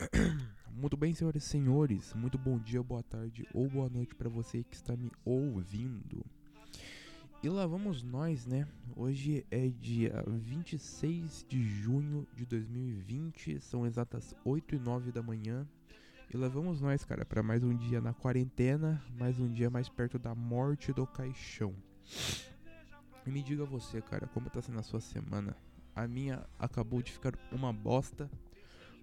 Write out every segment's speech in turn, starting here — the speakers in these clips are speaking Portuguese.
Muito bem, senhoras e senhores, muito bom dia, boa tarde ou boa noite para você que está me ouvindo. E lá vamos nós, né? Hoje é dia 26 de junho de 2020, são exatas 8 e 9 da manhã. E lá vamos nós, cara, para mais um dia na quarentena, mais um dia mais perto da morte do caixão. E me diga você, cara, como tá sendo a sua semana? A minha acabou de ficar uma bosta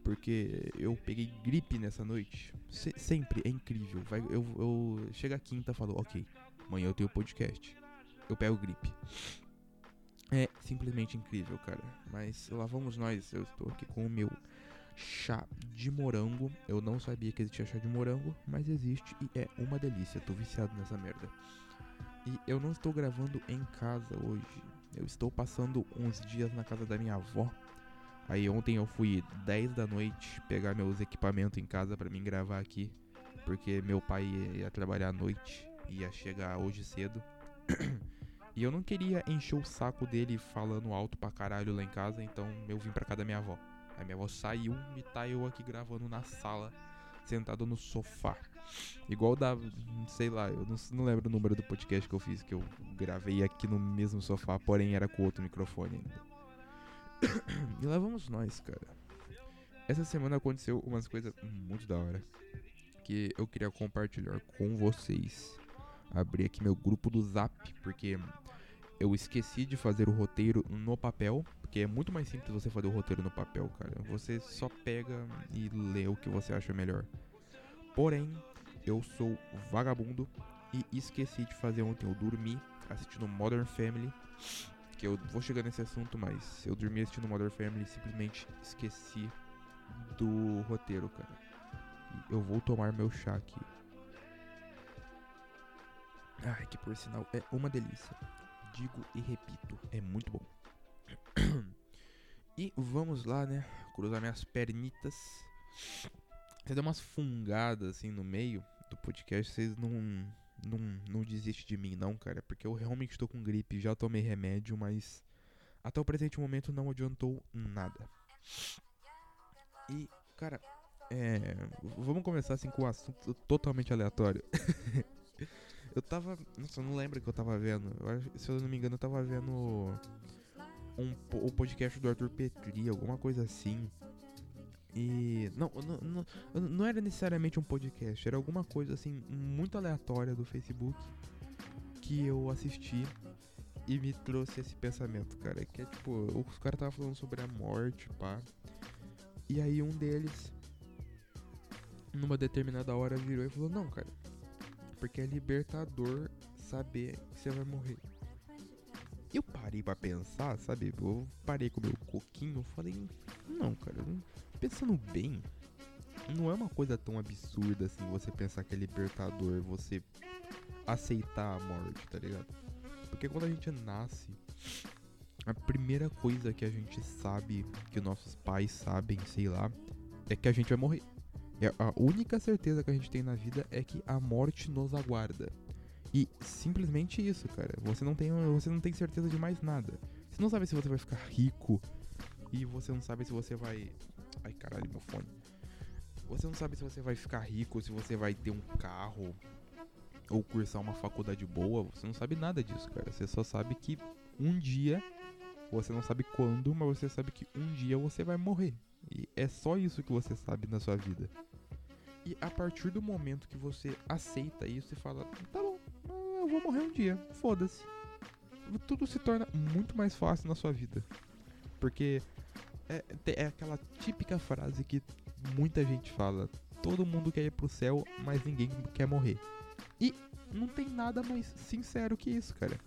porque eu peguei gripe nessa noite. Se sempre é incrível. Vai, eu, eu chega a quinta e falo, ok, amanhã eu tenho podcast. Eu pego gripe. É simplesmente incrível, cara. Mas lá vamos nós. Eu estou aqui com o meu chá de morango. Eu não sabia que existia chá de morango, mas existe e é uma delícia. Tô viciado nessa merda. E eu não estou gravando em casa hoje. Eu estou passando uns dias na casa da minha avó Aí ontem eu fui 10 da noite pegar meus equipamentos em casa para mim gravar aqui, porque meu pai ia trabalhar à noite, ia chegar hoje cedo. e eu não queria encher o saco dele falando alto pra caralho lá em casa, então eu vim pra casa da minha avó. Aí minha avó saiu e tá eu aqui gravando na sala, sentado no sofá. Igual da, sei lá, eu não, não lembro o número do podcast que eu fiz, que eu gravei aqui no mesmo sofá, porém era com outro microfone ainda. e lá vamos nós, cara. Essa semana aconteceu umas coisas muito da hora que eu queria compartilhar com vocês. Abri aqui meu grupo do Zap, porque eu esqueci de fazer o roteiro no papel, porque é muito mais simples você fazer o roteiro no papel, cara. Você só pega e lê o que você acha melhor. Porém, eu sou vagabundo e esqueci de fazer ontem. Eu dormi assistindo Modern Family que eu vou chegar nesse assunto, mas eu dormi assistindo Modern Family e simplesmente esqueci do roteiro, cara. Eu vou tomar meu chá aqui. Ai, que por sinal é uma delícia. Digo e repito, é muito bom. e vamos lá, né? Cruzar minhas pernitas. Você dá umas fungadas assim no meio do podcast, vocês não não, não desiste de mim, não, cara. Porque eu realmente estou com gripe, já tomei remédio, mas até o presente momento não adiantou nada. E, cara, é, vamos começar assim com um assunto totalmente aleatório. eu tava. Nossa, eu não lembro que eu tava vendo. Eu, se eu não me engano, eu tava vendo um, o podcast do Arthur Petri, alguma coisa assim. E não, não, não, era necessariamente um podcast, era alguma coisa assim muito aleatória do Facebook que eu assisti e me trouxe esse pensamento, cara. Que é tipo, os caras estavam falando sobre a morte, pá. E aí um deles, numa determinada hora, virou e falou: Não, cara, porque é libertador saber que você vai morrer. Eu parei para pensar, sabe? Eu parei com meu coquinho, falei: Não, cara, pensando bem, não é uma coisa tão absurda assim você pensar que é libertador você aceitar a morte, tá ligado? Porque quando a gente nasce, a primeira coisa que a gente sabe, que nossos pais sabem, sei lá, é que a gente vai morrer. E a única certeza que a gente tem na vida é que a morte nos aguarda. E simplesmente isso, cara. Você não tem, você não tem certeza de mais nada. Você não sabe se você vai ficar rico e você não sabe se você vai Ai, caralho, meu fone. Você não sabe se você vai ficar rico, se você vai ter um carro ou cursar uma faculdade boa. Você não sabe nada disso, cara. Você só sabe que um dia, você não sabe quando, mas você sabe que um dia você vai morrer. E é só isso que você sabe na sua vida. E a partir do momento que você aceita isso e fala: tá eu vou morrer um dia, foda-se. Tudo se torna muito mais fácil na sua vida. Porque é, é aquela típica frase que muita gente fala: todo mundo quer ir pro céu, mas ninguém quer morrer. E não tem nada mais sincero que isso, cara.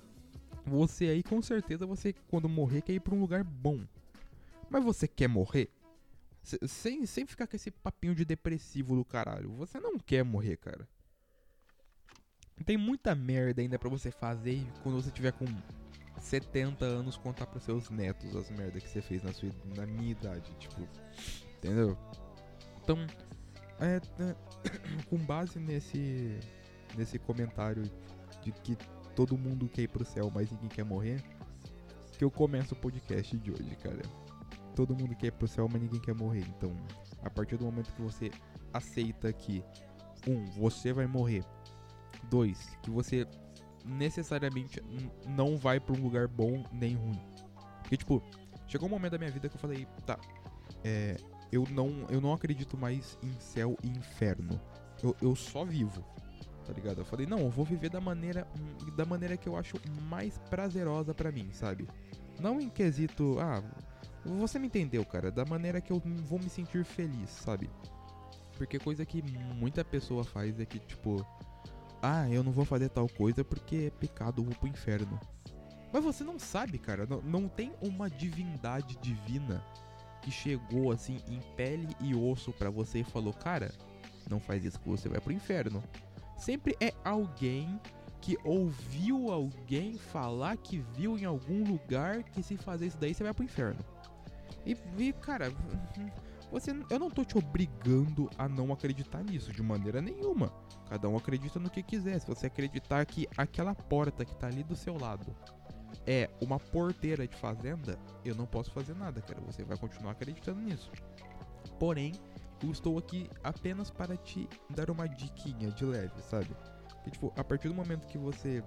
Você aí, com certeza, você quando morrer quer ir pra um lugar bom. Mas você quer morrer? Sem, sem ficar com esse papinho de depressivo do caralho. Você não quer morrer, cara. Tem muita merda ainda para você fazer quando você tiver com 70 anos contar pros seus netos as merdas que você fez na, sua, na minha idade, tipo, entendeu? Então, é, é, com base nesse, nesse comentário de que todo mundo quer ir pro céu, mas ninguém quer morrer, que eu começo o podcast de hoje, cara. todo mundo quer ir pro céu, mas ninguém quer morrer. Então, a partir do momento que você aceita que, um, você vai morrer. Dois, que você necessariamente não vai para um lugar bom nem ruim. Porque, tipo, chegou um momento da minha vida que eu falei, tá, é, eu não, eu não acredito mais em céu e inferno. Eu, eu só vivo, tá ligado? Eu falei, não, eu vou viver da maneira, da maneira que eu acho mais prazerosa para mim, sabe? Não em quesito, ah, você me entendeu, cara, da maneira que eu vou me sentir feliz, sabe? Porque coisa que muita pessoa faz é que, tipo, ah, eu não vou fazer tal coisa porque é pecado, eu vou pro inferno. Mas você não sabe, cara, não, não tem uma divindade divina que chegou assim em pele e osso para você e falou: "Cara, não faz isso que você vai pro inferno". Sempre é alguém que ouviu alguém falar que viu em algum lugar que se fazer isso daí você vai pro inferno. E, e cara, você, eu não tô te obrigando a não acreditar nisso de maneira nenhuma. Cada um acredita no que quiser. Se você acreditar que aquela porta que tá ali do seu lado é uma porteira de fazenda, eu não posso fazer nada, cara. Você vai continuar acreditando nisso. Porém, eu estou aqui apenas para te dar uma diquinha de leve, sabe? Que tipo, a partir do momento que você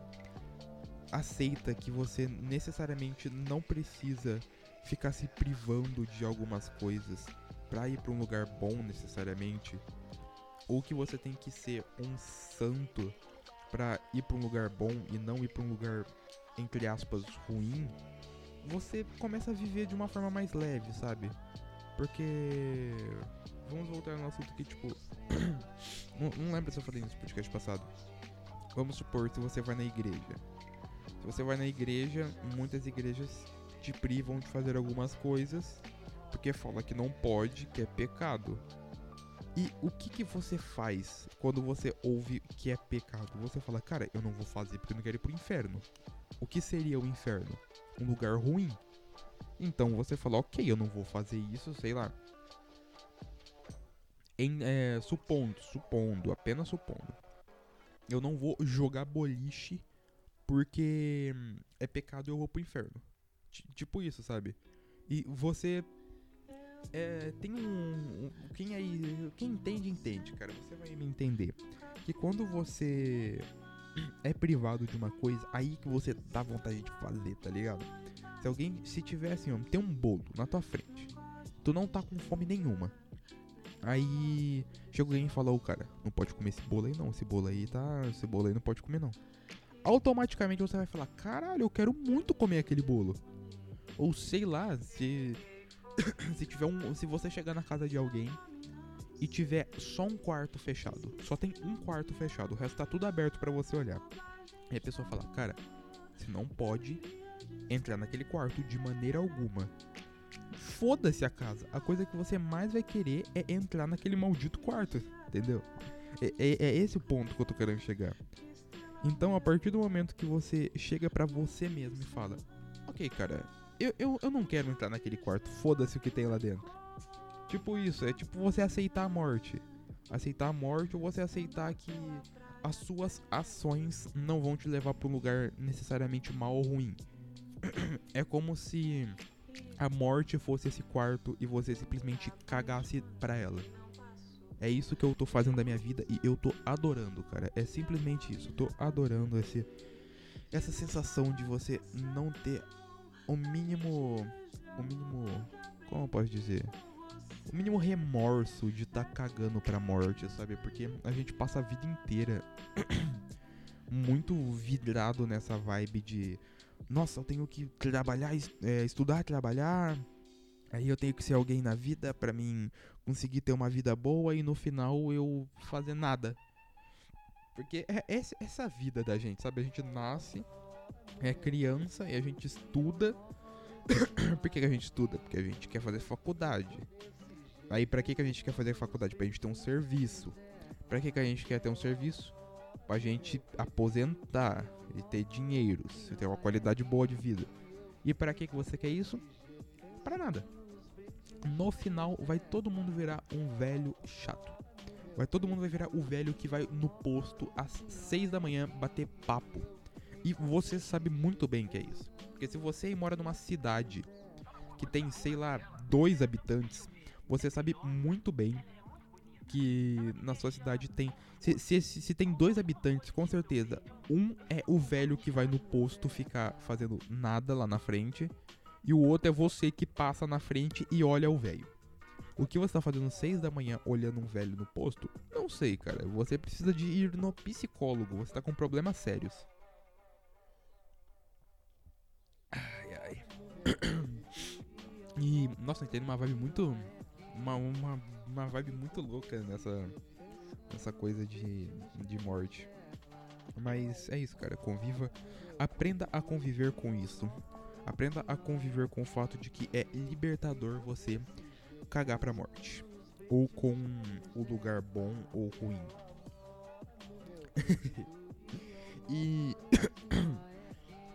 aceita que você necessariamente não precisa ficar se privando de algumas coisas para ir para um lugar bom necessariamente, ou que você tem que ser um santo para ir para um lugar bom e não ir para um lugar entre aspas ruim, você começa a viver de uma forma mais leve, sabe? Porque vamos voltar no assunto que tipo não, não lembro se eu falei nesse podcast passado. Vamos supor se você vai na igreja. Se você vai na igreja, muitas igrejas te privam de fazer algumas coisas porque fala que não pode, que é pecado. E o que, que você faz quando você ouve que é pecado? Você fala, cara, eu não vou fazer porque eu não quero ir pro inferno. O que seria o inferno? Um lugar ruim? Então você fala, ok, eu não vou fazer isso, sei lá. Em, é, supondo, supondo, apenas supondo. Eu não vou jogar boliche porque é pecado e eu vou pro inferno. T tipo isso, sabe? E você é, tem um, um, Quem aí. Quem entende, entende, cara. Você vai me entender. Que quando você é privado de uma coisa, aí que você dá vontade de fazer, tá ligado? Se alguém. Se tiver assim, ó, tem um bolo na tua frente. Tu não tá com fome nenhuma. Aí chega alguém e fala, ô cara, não pode comer esse bolo aí não. Esse bolo aí tá. Esse bolo aí não pode comer não. Automaticamente você vai falar, caralho, eu quero muito comer aquele bolo. Ou sei lá, se se tiver um, se você chegar na casa de alguém e tiver só um quarto fechado, só tem um quarto fechado, o resto tá tudo aberto para você olhar. E a pessoa fala: "Cara, você não pode entrar naquele quarto de maneira alguma. Foda-se a casa. A coisa que você mais vai querer é entrar naquele maldito quarto, entendeu? É, é, é esse o ponto que eu tô querendo chegar. Então, a partir do momento que você chega para você mesmo e fala: Ok, cara, eu, eu, eu não quero entrar naquele quarto, foda-se o que tem lá dentro. Tipo isso, é tipo você aceitar a morte. Aceitar a morte ou você aceitar que as suas ações não vão te levar para um lugar necessariamente mal ou ruim. É como se a morte fosse esse quarto e você simplesmente cagasse pra ela. É isso que eu tô fazendo da minha vida e eu tô adorando, cara. É simplesmente isso. Eu tô adorando esse, essa sensação de você não ter o mínimo. O mínimo. Como eu posso dizer? O mínimo remorso de estar tá cagando pra morte, sabe? Porque a gente passa a vida inteira muito vidrado nessa vibe de. Nossa, eu tenho que trabalhar, é, estudar, trabalhar. Aí eu tenho que ser alguém na vida para mim conseguir ter uma vida boa e no final eu fazer nada. Porque é essa vida da gente, sabe? A gente nasce é criança e a gente estuda. Por que, que a gente estuda? Porque a gente quer fazer faculdade. Aí pra que, que a gente quer fazer faculdade? Pra gente ter um serviço. Pra que, que a gente quer ter um serviço? Pra gente aposentar e ter dinheiro, ter uma qualidade boa de vida. E para que, que você quer isso? Para nada. No final, vai todo mundo virar um velho chato. Vai todo mundo vai virar o velho que vai no posto às 6 da manhã bater papo e você sabe muito bem que é isso. Porque se você mora numa cidade que tem, sei lá, dois habitantes, você sabe muito bem que na sua cidade tem. Se, se, se, tem dois habitantes, com certeza. Um é o velho que vai no posto ficar fazendo nada lá na frente. E o outro é você que passa na frente e olha o velho. O que você tá fazendo 6 da manhã olhando um velho no posto? Não sei, cara. Você precisa de ir no psicólogo. Você tá com problemas sérios. Ai, ai. E, nossa, tem uma vibe muito. Uma, uma, uma vibe muito louca nessa. Nessa coisa de, de morte. Mas é isso, cara. Conviva. Aprenda a conviver com isso. Aprenda a conviver com o fato de que é libertador você cagar pra morte. Ou com o lugar bom ou ruim. e.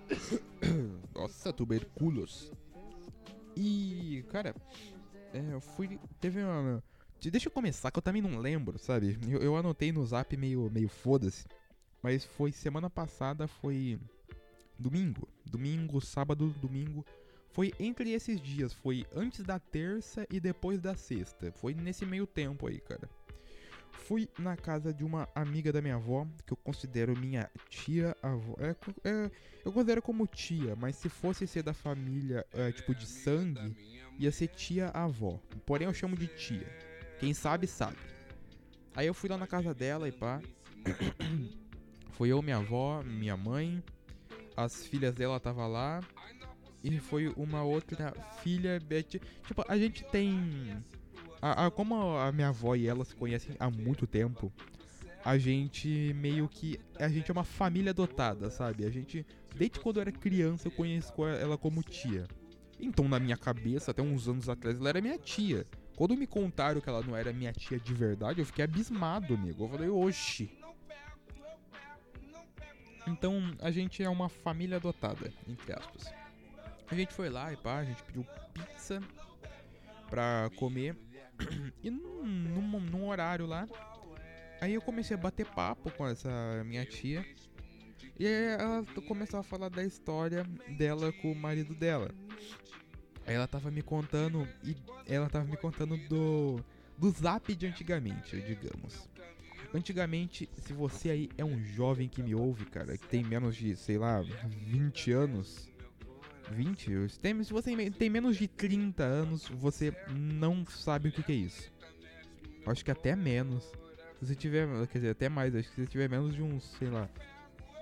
Nossa, tuberculos. E, cara, é, eu fui. Teve uma. Deixa eu começar, que eu também não lembro, sabe? Eu, eu anotei no zap meio, meio foda-se. Mas foi semana passada, foi. Domingo. Domingo, sábado, domingo. Foi entre esses dias, foi antes da terça e depois da sexta. Foi nesse meio tempo aí, cara. Fui na casa de uma amiga da minha avó, que eu considero minha tia avó. É, é, eu considero como tia, mas se fosse ser da família, é, tipo de sangue, ia ser tia avó. Porém eu chamo de tia. Quem sabe, sabe. Aí eu fui lá na casa dela e pá. Foi eu, minha avó, minha mãe, as filhas dela tava lá e foi uma outra filha. Tipo, a gente tem. A, a, como a minha avó e ela se conhecem há muito tempo, a gente meio que. A gente é uma família adotada, sabe? A gente. Desde quando eu era criança, eu conheço ela como tia. Então, na minha cabeça, até uns anos atrás, ela era minha tia. Quando me contaram que ela não era minha tia de verdade, eu fiquei abismado, amigo. Eu falei, oxi. Então, a gente é uma família adotada, entre aspas. A gente foi lá e pá, a gente pediu pizza pra comer. E num, num, num, horário lá, aí eu comecei a bater papo com essa minha tia. E ela começou a falar da história dela com o marido dela. Aí ela tava me contando. E ela tava me contando do. Do zap de antigamente, digamos. Antigamente, se você aí é um jovem que me ouve, cara, que tem menos de, sei lá, 20 anos, 20? se você tem menos de 30 anos, você não sabe o que, é isso. Acho que até menos. Se você tiver, quer dizer, até mais, acho que se você tiver menos de uns, sei lá,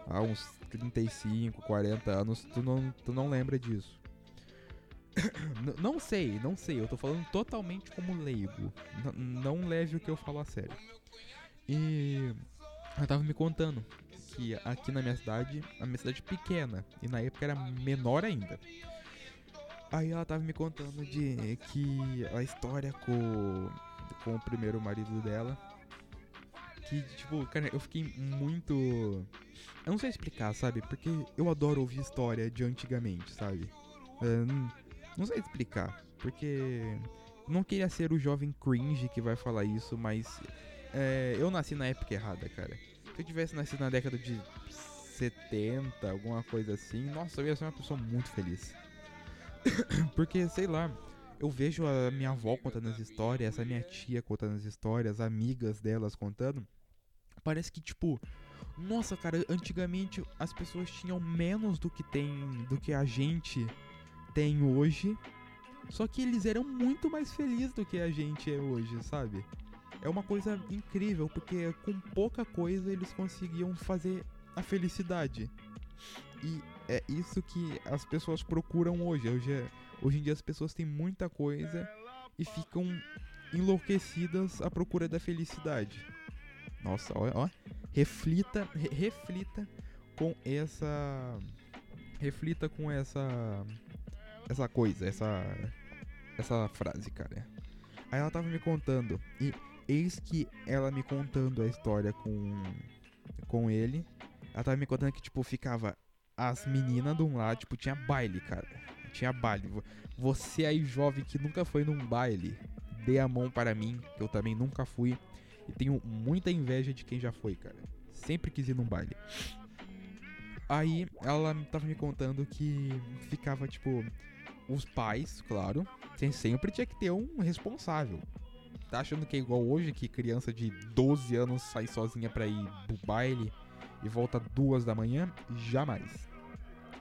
há uns 35, 40 anos, tu não, tu não lembra disso. não sei, não sei, eu tô falando totalmente como leigo. Não leve o que eu falo a sério. E ela tava me contando que aqui na minha cidade, a minha cidade pequena, e na época era menor ainda. Aí ela tava me contando de que a história com, com o primeiro marido dela. Que, tipo, cara, eu fiquei muito. Eu não sei explicar, sabe? Porque eu adoro ouvir história de antigamente, sabe? não, não sei explicar. Porque não queria ser o jovem cringe que vai falar isso, mas é, eu nasci na época errada, cara. Se eu tivesse nascido na década de 70, alguma coisa assim, nossa, eu ia ser uma pessoa muito feliz. Porque, sei lá, eu vejo a minha avó contando as histórias, a minha tia contando as histórias, amigas delas contando. Parece que, tipo, nossa, cara, antigamente as pessoas tinham menos do que tem, do que a gente tem hoje. Só que eles eram muito mais felizes do que a gente é hoje, sabe? É uma coisa incrível, porque com pouca coisa eles conseguiam fazer a felicidade. E é isso que as pessoas procuram hoje. Hoje, é, hoje em dia as pessoas têm muita coisa e ficam enlouquecidas à procura da felicidade. Nossa, ó, ó. reflita, re reflita com essa reflita com essa essa coisa, essa essa frase, cara. Aí ela tava me contando e Eis que ela me contando a história com, com ele. Ela tava me contando que, tipo, ficava as meninas de um lado, tipo, tinha baile, cara. Tinha baile. Você aí, jovem, que nunca foi num baile, dê a mão para mim, que eu também nunca fui. E tenho muita inveja de quem já foi, cara. Sempre quis ir num baile. Aí ela tava me contando que ficava, tipo, os pais, claro, sempre tinha que ter um responsável. Tá achando que é igual hoje, que criança de 12 anos sai sozinha pra ir pro baile e volta duas da manhã? Jamais.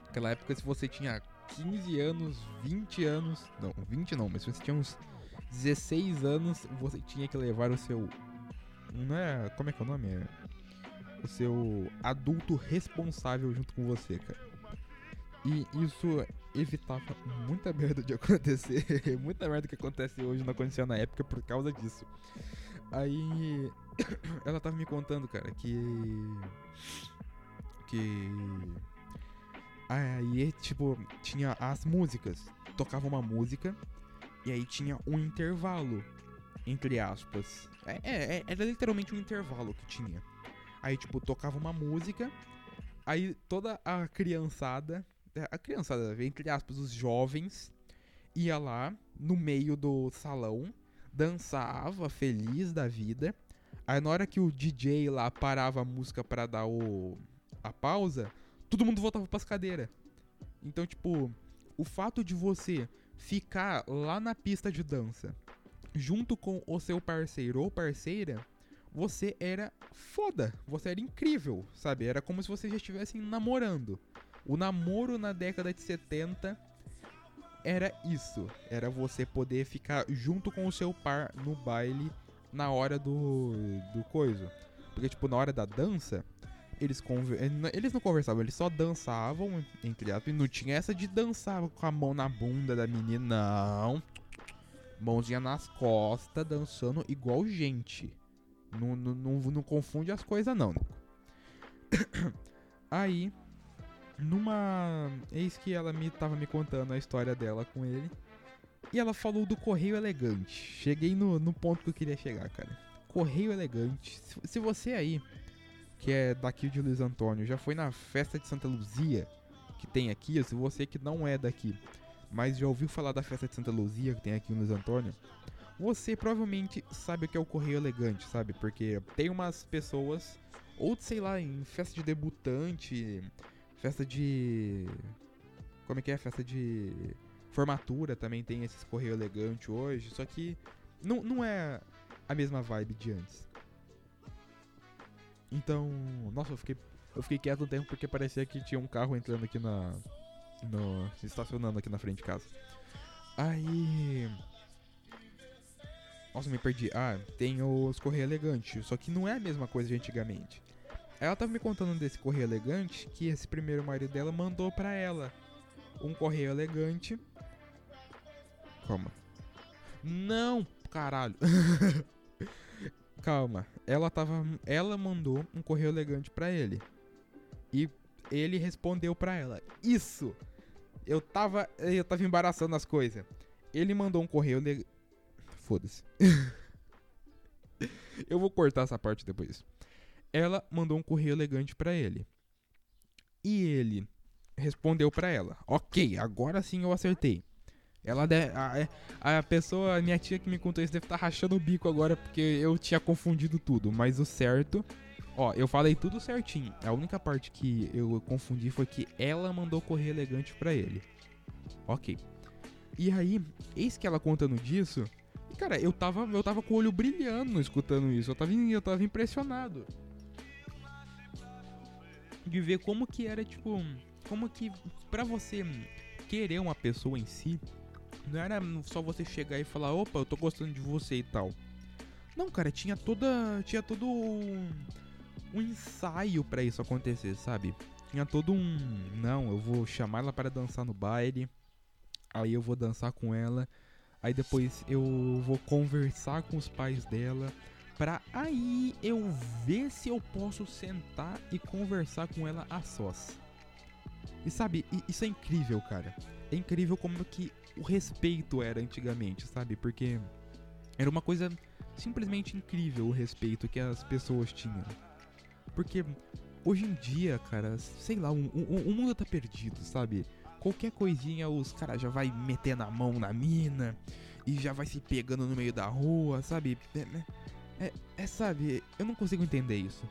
Naquela época, se você tinha 15 anos, 20 anos. Não, 20 não, mas se você tinha uns 16 anos, você tinha que levar o seu. Não é. Como é que é o nome? É, o seu adulto responsável junto com você, cara. E isso evitava muita merda de acontecer. muita merda que acontece hoje não acontecia na época por causa disso. Aí ela tava me contando, cara, que. Que. Aí, tipo, tinha as músicas. Tocava uma música e aí tinha um intervalo, entre aspas. É, é, é era literalmente um intervalo que tinha. Aí, tipo, tocava uma música, aí toda a criançada a criançada, entre aspas, os jovens, ia lá no meio do salão, dançava feliz da vida. Aí na hora que o DJ lá parava a música para dar o a pausa, todo mundo voltava para as cadeiras. Então, tipo, o fato de você ficar lá na pista de dança junto com o seu parceiro ou parceira, você era foda, você era incrível, sabe? Era como se vocês já estivessem namorando. O namoro na década de 70 era isso. Era você poder ficar junto com o seu par no baile na hora do, do coisa. Porque, tipo, na hora da dança, eles, conver... eles não conversavam, eles só dançavam, entre aspas, e não tinha essa de dançar com a mão na bunda da menina, não. Mãozinha nas costas, dançando igual gente. Não, não, não, não confunde as coisas, não. Aí, numa. Eis que ela me tava me contando a história dela com ele. E ela falou do correio elegante. Cheguei no, no ponto que eu queria chegar, cara. Correio elegante. Se, se você aí, que é daqui de Luiz Antônio, já foi na festa de Santa Luzia, que tem aqui, se você que não é daqui, mas já ouviu falar da festa de Santa Luzia que tem aqui em Luiz Antônio, você provavelmente sabe o que é o correio elegante, sabe? Porque tem umas pessoas, ou sei lá, em festa de debutante, Festa de. Como é que é? Festa de formatura também tem esses correio elegante hoje. Só que não, não é a mesma vibe de antes. Então. Nossa, eu fiquei. Eu fiquei quieto um tempo porque parecia que tinha um carro entrando aqui na. No, estacionando aqui na frente de casa. Aí. Nossa, me perdi. Ah, tem os correio elegante. Só que não é a mesma coisa de antigamente. Ela tava me contando desse correio elegante que esse primeiro marido dela mandou para ela um correio elegante. Calma. Não, caralho. Calma. Ela tava ela mandou um correio elegante para ele. E ele respondeu para ela. Isso. Eu tava eu tava embaraçando as coisas. Ele mandou um correio elegante. Foda-se. eu vou cortar essa parte depois ela mandou um correio elegante para ele. E ele respondeu para ela: Ok, agora sim eu acertei. Ela de, a, é, a, pessoa, a minha tia que me contou isso deve estar tá rachando o bico agora porque eu tinha confundido tudo. Mas o certo, ó, eu falei tudo certinho. A única parte que eu confundi foi que ela mandou correio elegante para ele. Ok. E aí, eis que ela contando disso, cara, eu tava, eu tava com o olho brilhando escutando isso. Eu tava, eu tava impressionado de ver como que era, tipo, como que para você querer uma pessoa em si, não era só você chegar e falar, opa, eu tô gostando de você e tal. Não, cara, tinha toda, tinha todo um, um ensaio para isso acontecer, sabe? Tinha todo um, não, eu vou chamar ela para dançar no baile, aí eu vou dançar com ela, aí depois eu vou conversar com os pais dela, Pra aí eu ver se eu posso sentar e conversar com ela a sós. E sabe, isso é incrível, cara. É incrível como que o respeito era antigamente, sabe? Porque era uma coisa simplesmente incrível o respeito que as pessoas tinham. Porque hoje em dia, cara, sei lá, o mundo tá perdido, sabe? Qualquer coisinha os caras já vai metendo a mão na mina e já vai se pegando no meio da rua, sabe? É, né? É, é, sabe, eu não consigo entender isso.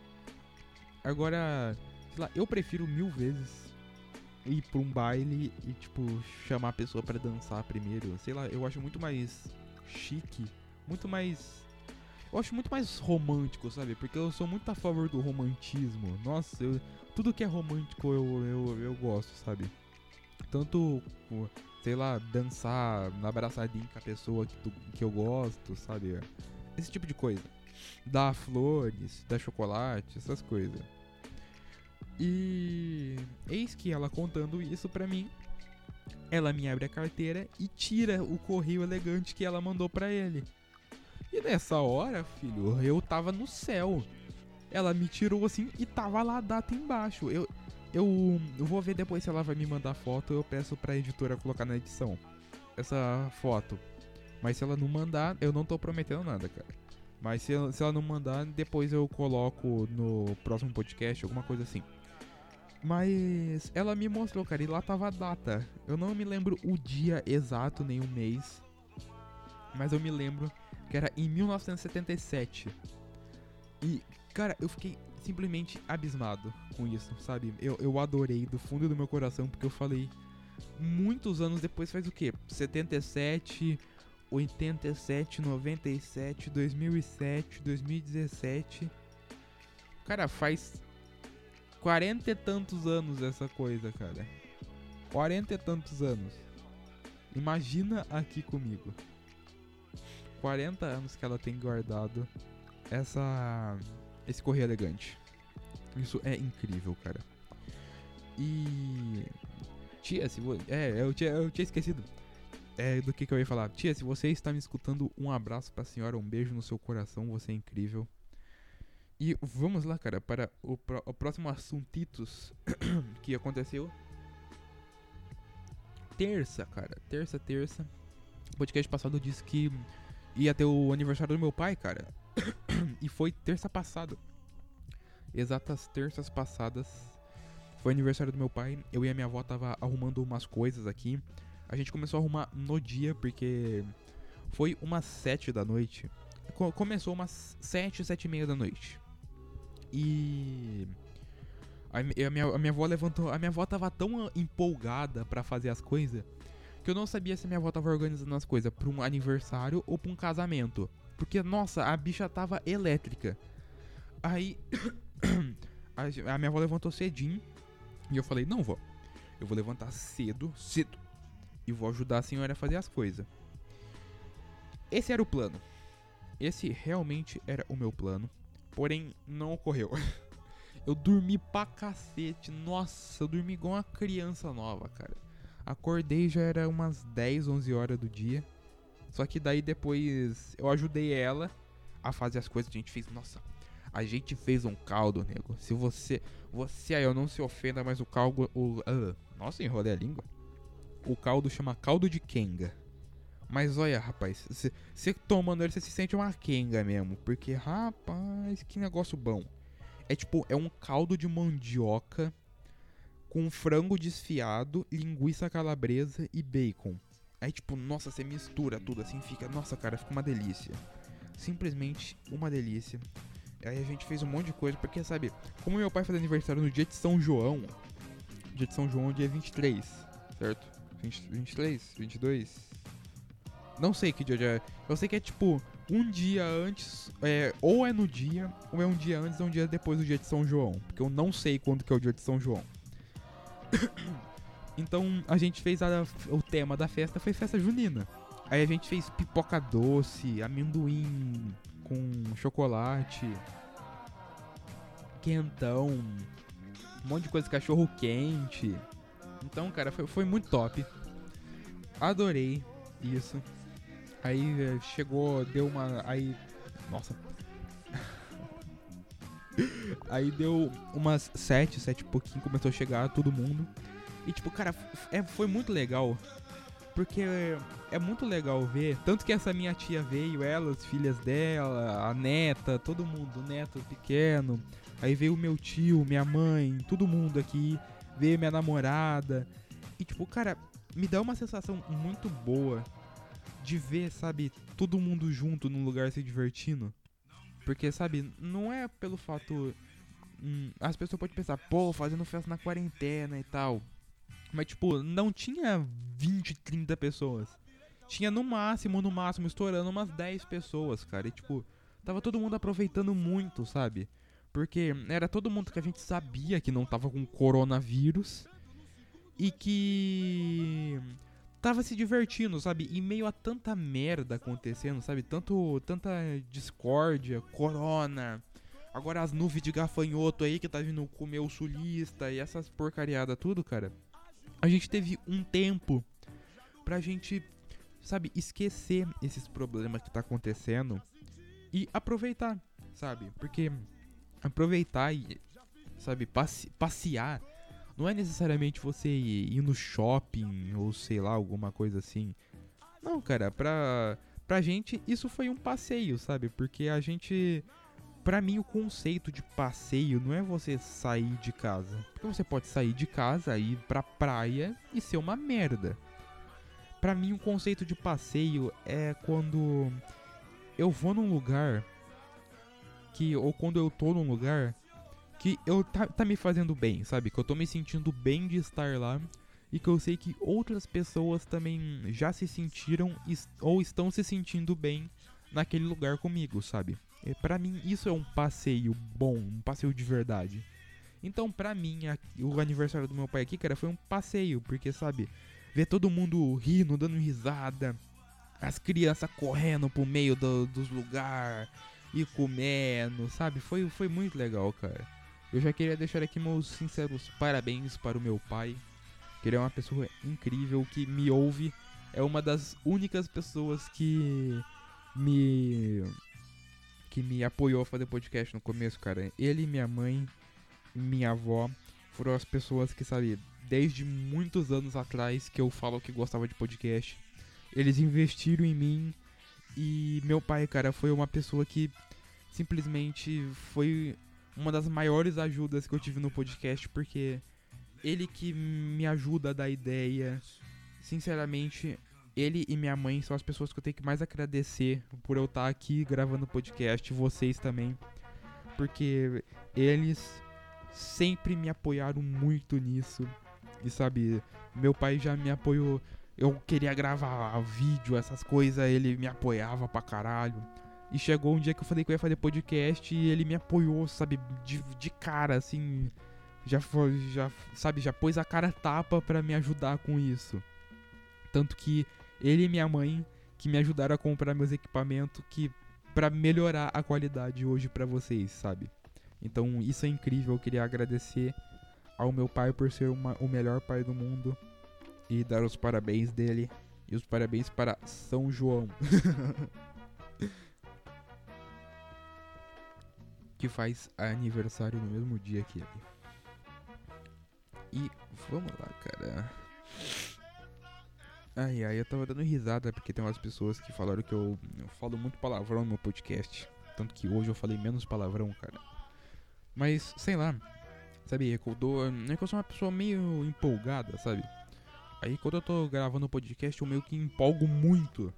Agora, sei lá, eu prefiro mil vezes ir pra um baile e, tipo, chamar a pessoa para dançar primeiro. Sei lá, eu acho muito mais chique, muito mais. Eu acho muito mais romântico, sabe? Porque eu sou muito a favor do romantismo. Nossa, eu, tudo que é romântico eu, eu, eu gosto, sabe? Tanto, sei lá, dançar na abraçadinha com a pessoa que, tu, que eu gosto, sabe? Esse tipo de coisa. Dar flores, dar chocolate, essas coisas. E eis que ela contando isso pra mim, ela me abre a carteira e tira o correio elegante que ela mandou pra ele. E nessa hora, filho, eu tava no céu. Ela me tirou assim e tava lá a data embaixo. Eu, eu, eu vou ver depois se ela vai me mandar foto. Eu peço pra editora colocar na edição essa foto. Mas se ela não mandar, eu não tô prometendo nada, cara. Mas se, se ela não mandar, depois eu coloco no próximo podcast, alguma coisa assim. Mas ela me mostrou, cara, e lá tava a data. Eu não me lembro o dia exato, nem o mês. Mas eu me lembro que era em 1977. E, cara, eu fiquei simplesmente abismado com isso, sabe? Eu, eu adorei do fundo do meu coração, porque eu falei. Muitos anos depois, faz o quê? 77, 87, 97, 2007, 2017. Cara, faz quarenta e tantos anos essa coisa, cara. Quarenta e tantos anos. Imagina aqui comigo. 40 anos que ela tem guardado essa esse correio elegante. Isso é incrível, cara. E tia, se você, é, eu tinha, eu tinha esquecido é, do que, que eu ia falar. Tia, se você está me escutando, um abraço pra senhora, um beijo no seu coração, você é incrível. E vamos lá, cara, para o, o próximo assuntitos que aconteceu. Terça, cara. Terça, terça. O podcast passado disse que ia ter o aniversário do meu pai, cara. e foi terça passada. Exatas terças passadas. Foi aniversário do meu pai. Eu e a minha avó tava arrumando umas coisas aqui. A gente começou a arrumar no dia porque foi umas sete da noite. Começou umas sete, sete e meia da noite. E a, minha, a minha avó levantou. A minha avó tava tão empolgada para fazer as coisas que eu não sabia se a minha avó tava organizando as coisas pra um aniversário ou pra um casamento. Porque, nossa, a bicha tava elétrica. Aí. a, a minha avó levantou cedinho. E eu falei: Não, vó. Eu vou levantar cedo, cedo. E vou ajudar a senhora a fazer as coisas. Esse era o plano. Esse realmente era o meu plano. Porém, não ocorreu. Eu dormi pra cacete. Nossa, eu dormi igual uma criança nova, cara. Acordei já era umas 10, 11 horas do dia. Só que daí depois eu ajudei ela a fazer as coisas. A gente fez, nossa, a gente fez um caldo, nego. Se você, você aí, eu não se ofenda, mas o caldo, o, uh, nossa, enrolei a língua. O caldo chama caldo de kenga. Mas olha, rapaz, você tomando ele, você se sente uma quenga mesmo. Porque, rapaz, que negócio bom. É tipo, é um caldo de mandioca com frango desfiado, linguiça calabresa e bacon. Aí, tipo, nossa, você mistura tudo assim, fica. Nossa, cara, fica uma delícia. Simplesmente uma delícia. Aí a gente fez um monte de coisa, porque, sabe, como meu pai faz aniversário no dia de São João, dia de São João, dia 23, certo? 20, 23, 22, não sei que dia é. Eu sei que é tipo um dia antes, é, ou é no dia, ou é um dia antes ou um dia depois do dia de São João. Porque eu não sei quando que é o dia de São João. então a gente fez a, o tema da festa foi festa junina. Aí a gente fez pipoca doce, amendoim com chocolate, quentão, um monte de coisa, cachorro quente. Então, cara, foi, foi muito top. Adorei isso. Aí eh, chegou, deu uma. Aí. Nossa. aí deu umas sete, sete e pouquinho, começou a chegar todo mundo. E tipo, cara, é, foi muito legal. Porque é muito legal ver. Tanto que essa minha tia veio, ela, as filhas dela, a neta, todo mundo, o neto pequeno. Aí veio meu tio, minha mãe, todo mundo aqui. Veio minha namorada. E tipo, cara, me dá uma sensação muito boa de ver, sabe, todo mundo junto num lugar se divertindo. Porque, sabe, não é pelo fato. Hum, as pessoas podem pensar, pô, fazendo festa na quarentena e tal. Mas, tipo, não tinha 20, 30 pessoas. Tinha no máximo, no máximo, estourando umas 10 pessoas, cara. E, tipo, tava todo mundo aproveitando muito, sabe? Porque era todo mundo que a gente sabia que não tava com coronavírus. E que tava se divertindo, sabe? E meio a tanta merda acontecendo, sabe? Tanto, tanta discórdia, corona. Agora as nuvens de gafanhoto aí que tá vindo comer o sulista e essas porcariadas tudo, cara a gente teve um tempo pra gente, sabe, esquecer esses problemas que tá acontecendo e aproveitar, sabe? Porque aproveitar e, sabe, passe passear não é necessariamente você ir no shopping ou sei lá, alguma coisa assim. Não, cara, pra, pra gente isso foi um passeio, sabe? Porque a gente para mim o conceito de passeio não é você sair de casa. Porque você pode sair de casa, ir pra praia e ser uma merda. Para mim o conceito de passeio é quando eu vou num lugar que ou quando eu tô num lugar que eu tá, tá me fazendo bem, sabe? Que eu tô me sentindo bem de estar lá e que eu sei que outras pessoas também já se sentiram ou estão se sentindo bem naquele lugar comigo, sabe? É, para mim, isso é um passeio bom, um passeio de verdade. Então, pra mim, a, o aniversário do meu pai aqui, cara, foi um passeio, porque, sabe, ver todo mundo rindo, dando risada, as crianças correndo pro meio do, dos lugares e comendo, sabe? Foi, foi muito legal, cara. Eu já queria deixar aqui meus sinceros parabéns para o meu pai, que ele é uma pessoa incrível, que me ouve, é uma das únicas pessoas que me que me apoiou a fazer podcast no começo, cara. Ele, minha mãe, minha avó foram as pessoas que, sabe, desde muitos anos atrás que eu falo que gostava de podcast. Eles investiram em mim e meu pai, cara, foi uma pessoa que simplesmente foi uma das maiores ajudas que eu tive no podcast, porque ele que me ajuda a dar ideia. Sinceramente, ele e minha mãe são as pessoas que eu tenho que mais agradecer por eu estar aqui gravando podcast, vocês também, porque eles sempre me apoiaram muito nisso. E sabe, meu pai já me apoiou. Eu queria gravar vídeo, essas coisas, ele me apoiava pra caralho. E chegou um dia que eu falei que eu ia fazer podcast e ele me apoiou, sabe, de, de cara, assim. Já foi, já, sabe, já pôs a cara tapa para me ajudar com isso. Tanto que ele e minha mãe que me ajudaram a comprar meus equipamentos que para melhorar a qualidade hoje para vocês, sabe? Então isso é incrível, eu queria agradecer ao meu pai por ser uma, o melhor pai do mundo e dar os parabéns dele e os parabéns para São João. que faz aniversário no mesmo dia que ele. E vamos lá, cara. Ai, ai, eu tava dando risada porque tem umas pessoas que falaram que eu, eu falo muito palavrão no meu podcast. Tanto que hoje eu falei menos palavrão, cara. Mas, sei lá. Sabe, é que eu, dou, é que eu sou uma pessoa meio empolgada, sabe? Aí quando eu tô gravando o podcast eu meio que empolgo muito.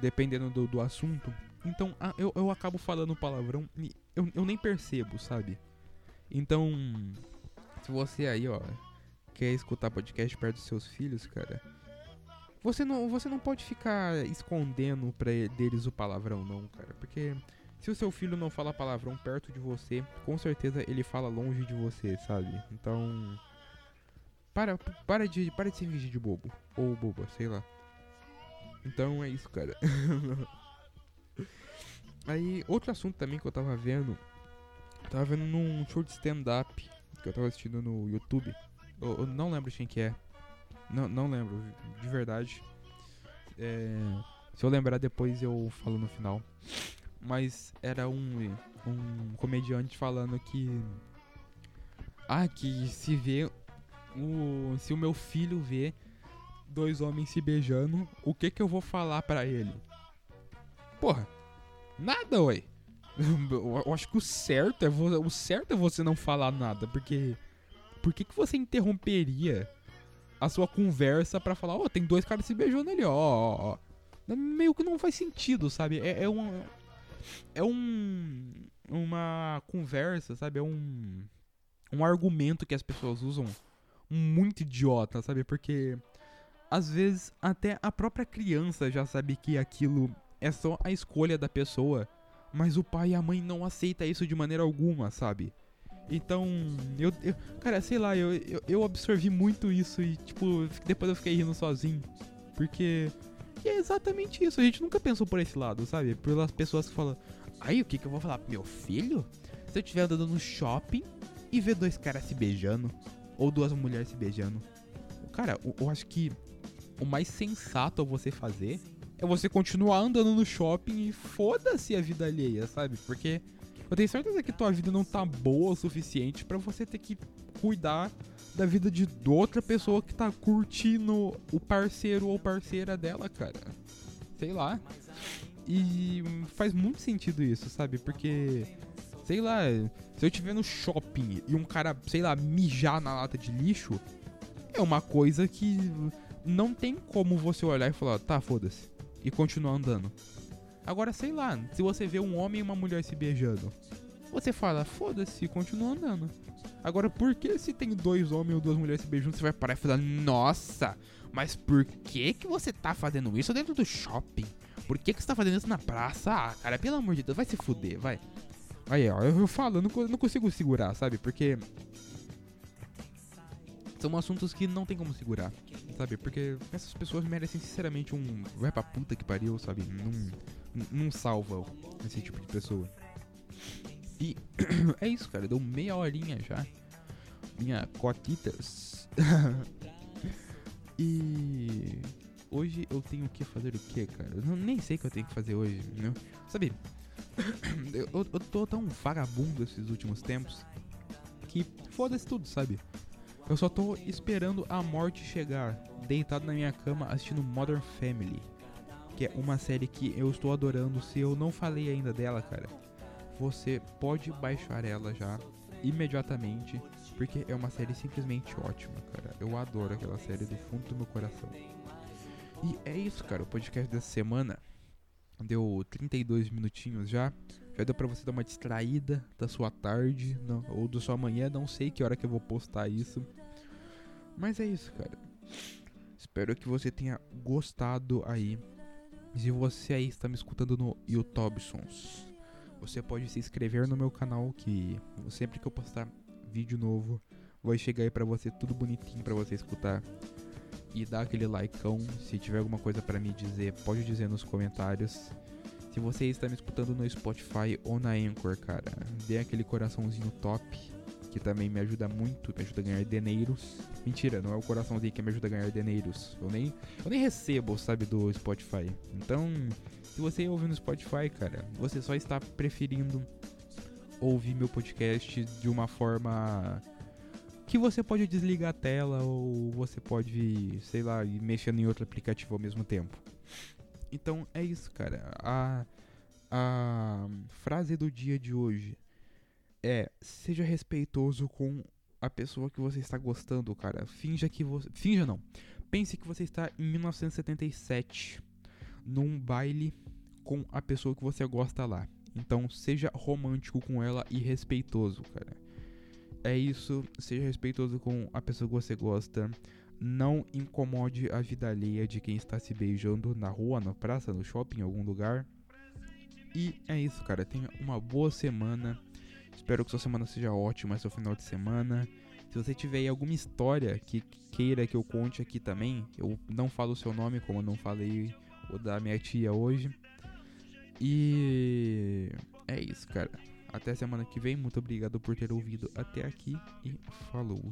Dependendo do, do assunto. Então eu, eu acabo falando palavrão e eu, eu nem percebo, sabe? Então, se você aí, ó, quer escutar podcast perto dos seus filhos, cara você não, você não pode ficar escondendo pra deles o palavrão, não, cara. Porque se o seu filho não fala palavrão perto de você, com certeza ele fala longe de você, sabe? Então. Para, para, de, para de de bobo. Ou boba, sei lá. Então é isso, cara. Aí, outro assunto também que eu tava vendo. Eu tava vendo num show de stand-up que eu tava assistindo no YouTube. Eu, eu não lembro quem que é. Não, não lembro, de verdade. É, se eu lembrar depois eu falo no final. Mas era um, um comediante falando que. Ah, que se vê. O, se o meu filho vê dois homens se beijando, o que que eu vou falar para ele? Porra, nada, ué. Eu acho que o certo é o certo é você não falar nada, porque por que que você interromperia a sua conversa para falar, ó, oh, tem dois caras se beijando ali, ó, ó, ó. Meio que não faz sentido, sabe? É, é um. É um. Uma conversa, sabe? É um. Um argumento que as pessoas usam muito idiota, sabe? Porque às vezes até a própria criança já sabe que aquilo é só a escolha da pessoa, mas o pai e a mãe não aceita isso de maneira alguma, sabe? Então, eu, eu cara, sei lá, eu, eu, eu absorvi muito isso e tipo, depois eu fiquei rindo sozinho, porque é exatamente isso, a gente nunca pensou por esse lado, sabe? Pelas pessoas que falam, aí o que que eu vou falar pro meu filho? Se eu estiver andando no shopping e ver dois caras se beijando, ou duas mulheres se beijando. Cara, eu, eu acho que o mais sensato a você fazer é você continuar andando no shopping e foda-se a vida alheia, sabe? Porque eu tenho certeza que tua vida não tá boa o suficiente para você ter que cuidar da vida de outra pessoa que tá curtindo o parceiro ou parceira dela, cara. Sei lá. E faz muito sentido isso, sabe? Porque, sei lá, se eu estiver no shopping e um cara, sei lá, mijar na lata de lixo, é uma coisa que não tem como você olhar e falar, tá, foda-se, e continuar andando. Agora, sei lá, se você vê um homem e uma mulher se beijando, você fala, foda-se, continua andando. Agora, por que se tem dois homens ou duas mulheres se beijando, você vai parar e falar, nossa, mas por que que você tá fazendo isso dentro do shopping? Por que que você tá fazendo isso na praça? Ah, cara, pelo amor de Deus, vai se fuder, vai. Aí, ó, eu, eu falo, eu não, não consigo segurar, sabe? Porque são assuntos que não tem como segurar, sabe? Porque essas pessoas merecem sinceramente um vai pra puta que pariu, sabe? Não, não salva esse tipo de pessoa. E é isso, cara. Deu meia horinha já. Minha cotitas. e hoje eu tenho que fazer o que, cara? Eu nem sei o que eu tenho que fazer hoje, né? Sabe? eu, eu, tô tão vagabundo esses últimos tempos que foda-se tudo, sabe? Eu só tô esperando a morte chegar, deitado na minha cama assistindo Modern Family, que é uma série que eu estou adorando. Se eu não falei ainda dela, cara, você pode baixar ela já imediatamente, porque é uma série simplesmente ótima, cara. Eu adoro aquela série do fundo do meu coração. E é isso, cara. O podcast dessa semana deu 32 minutinhos já. Já deu pra você dar uma distraída da sua tarde não, ou da sua manhã. Não sei que hora que eu vou postar isso. Mas é isso, cara. Espero que você tenha gostado aí. Se você aí está me escutando no YouTubesons, você pode se inscrever no meu canal que sempre que eu postar vídeo novo vai chegar aí pra você tudo bonitinho pra você escutar e dar aquele likeão. Se tiver alguma coisa para me dizer, pode dizer nos comentários. Se você está me escutando no Spotify ou na Anchor, cara, dê aquele coraçãozinho top, que também me ajuda muito, me ajuda a ganhar deneiros. Mentira, não é o coraçãozinho que me ajuda a ganhar deneiros. Eu nem, eu nem recebo, sabe, do Spotify. Então, se você ouve no Spotify, cara, você só está preferindo ouvir meu podcast de uma forma que você pode desligar a tela ou você pode, sei lá, ir mexendo em outro aplicativo ao mesmo tempo. Então é isso, cara. A, a frase do dia de hoje é: seja respeitoso com a pessoa que você está gostando, cara. Finja que você. Finja não. Pense que você está em 1977 num baile com a pessoa que você gosta lá. Então seja romântico com ela e respeitoso, cara é isso. Seja respeitoso com a pessoa que você gosta. Não incomode a vida alheia de quem está se beijando na rua, na praça, no shopping, em algum lugar. E é isso, cara. Tenha uma boa semana. Espero que sua semana seja ótima, seu final de semana. Se você tiver alguma história que queira que eu conte aqui também, eu não falo o seu nome, como eu não falei o da minha tia hoje. E é isso, cara. Até semana que vem. Muito obrigado por ter ouvido até aqui e falou.